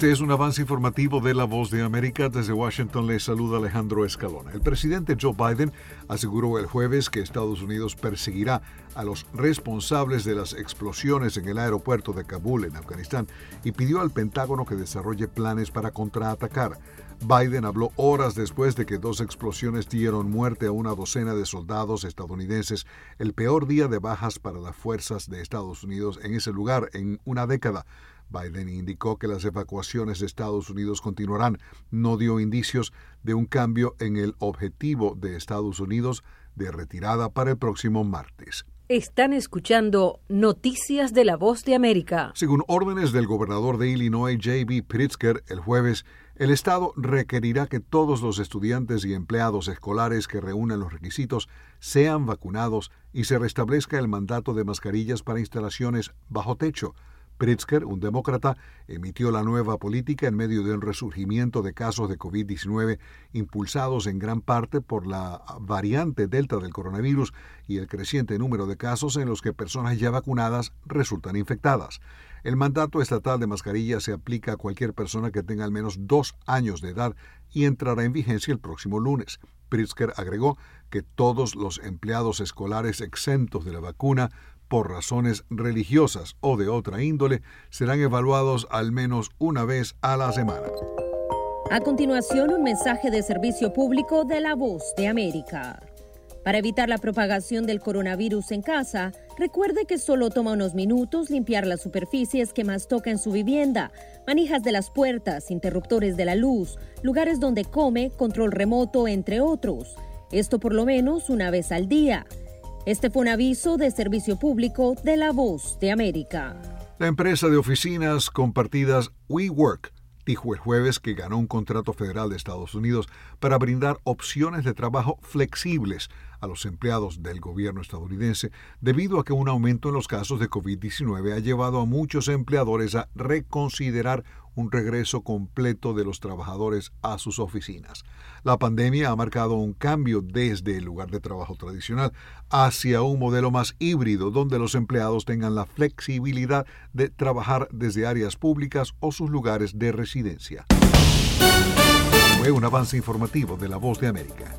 Este es un avance informativo de La Voz de América. Desde Washington le saluda Alejandro Escalona. El presidente Joe Biden aseguró el jueves que Estados Unidos perseguirá a los responsables de las explosiones en el aeropuerto de Kabul, en Afganistán, y pidió al Pentágono que desarrolle planes para contraatacar. Biden habló horas después de que dos explosiones dieron muerte a una docena de soldados estadounidenses, el peor día de bajas para las fuerzas de Estados Unidos en ese lugar en una década. Biden indicó que las evacuaciones de Estados Unidos continuarán. No dio indicios de un cambio en el objetivo de Estados Unidos de retirada para el próximo martes. Están escuchando Noticias de la Voz de América. Según órdenes del gobernador de Illinois, J.B. Pritzker, el jueves, el Estado requerirá que todos los estudiantes y empleados escolares que reúnan los requisitos sean vacunados y se restablezca el mandato de mascarillas para instalaciones bajo techo. Pritzker, un demócrata, emitió la nueva política en medio de un resurgimiento de casos de COVID-19 impulsados en gran parte por la variante Delta del coronavirus y el creciente número de casos en los que personas ya vacunadas resultan infectadas. El mandato estatal de mascarilla se aplica a cualquier persona que tenga al menos dos años de edad y entrará en vigencia el próximo lunes. Pritzker agregó que todos los empleados escolares exentos de la vacuna por razones religiosas o de otra índole serán evaluados al menos una vez a la semana. A continuación, un mensaje de servicio público de la voz de América. Para evitar la propagación del coronavirus en casa, recuerde que solo toma unos minutos limpiar las superficies que más toca en su vivienda, manijas de las puertas, interruptores de la luz, lugares donde come, control remoto, entre otros. Esto por lo menos una vez al día. Este fue un aviso de servicio público de La Voz de América. La empresa de oficinas compartidas WeWork dijo el jueves que ganó un contrato federal de Estados Unidos para brindar opciones de trabajo flexibles a los empleados del gobierno estadounidense debido a que un aumento en los casos de COVID-19 ha llevado a muchos empleadores a reconsiderar un regreso completo de los trabajadores a sus oficinas. La pandemia ha marcado un cambio desde el lugar de trabajo tradicional hacia un modelo más híbrido donde los empleados tengan la flexibilidad de trabajar desde áreas públicas o sus lugares de residencia. Fue un avance informativo de La Voz de América.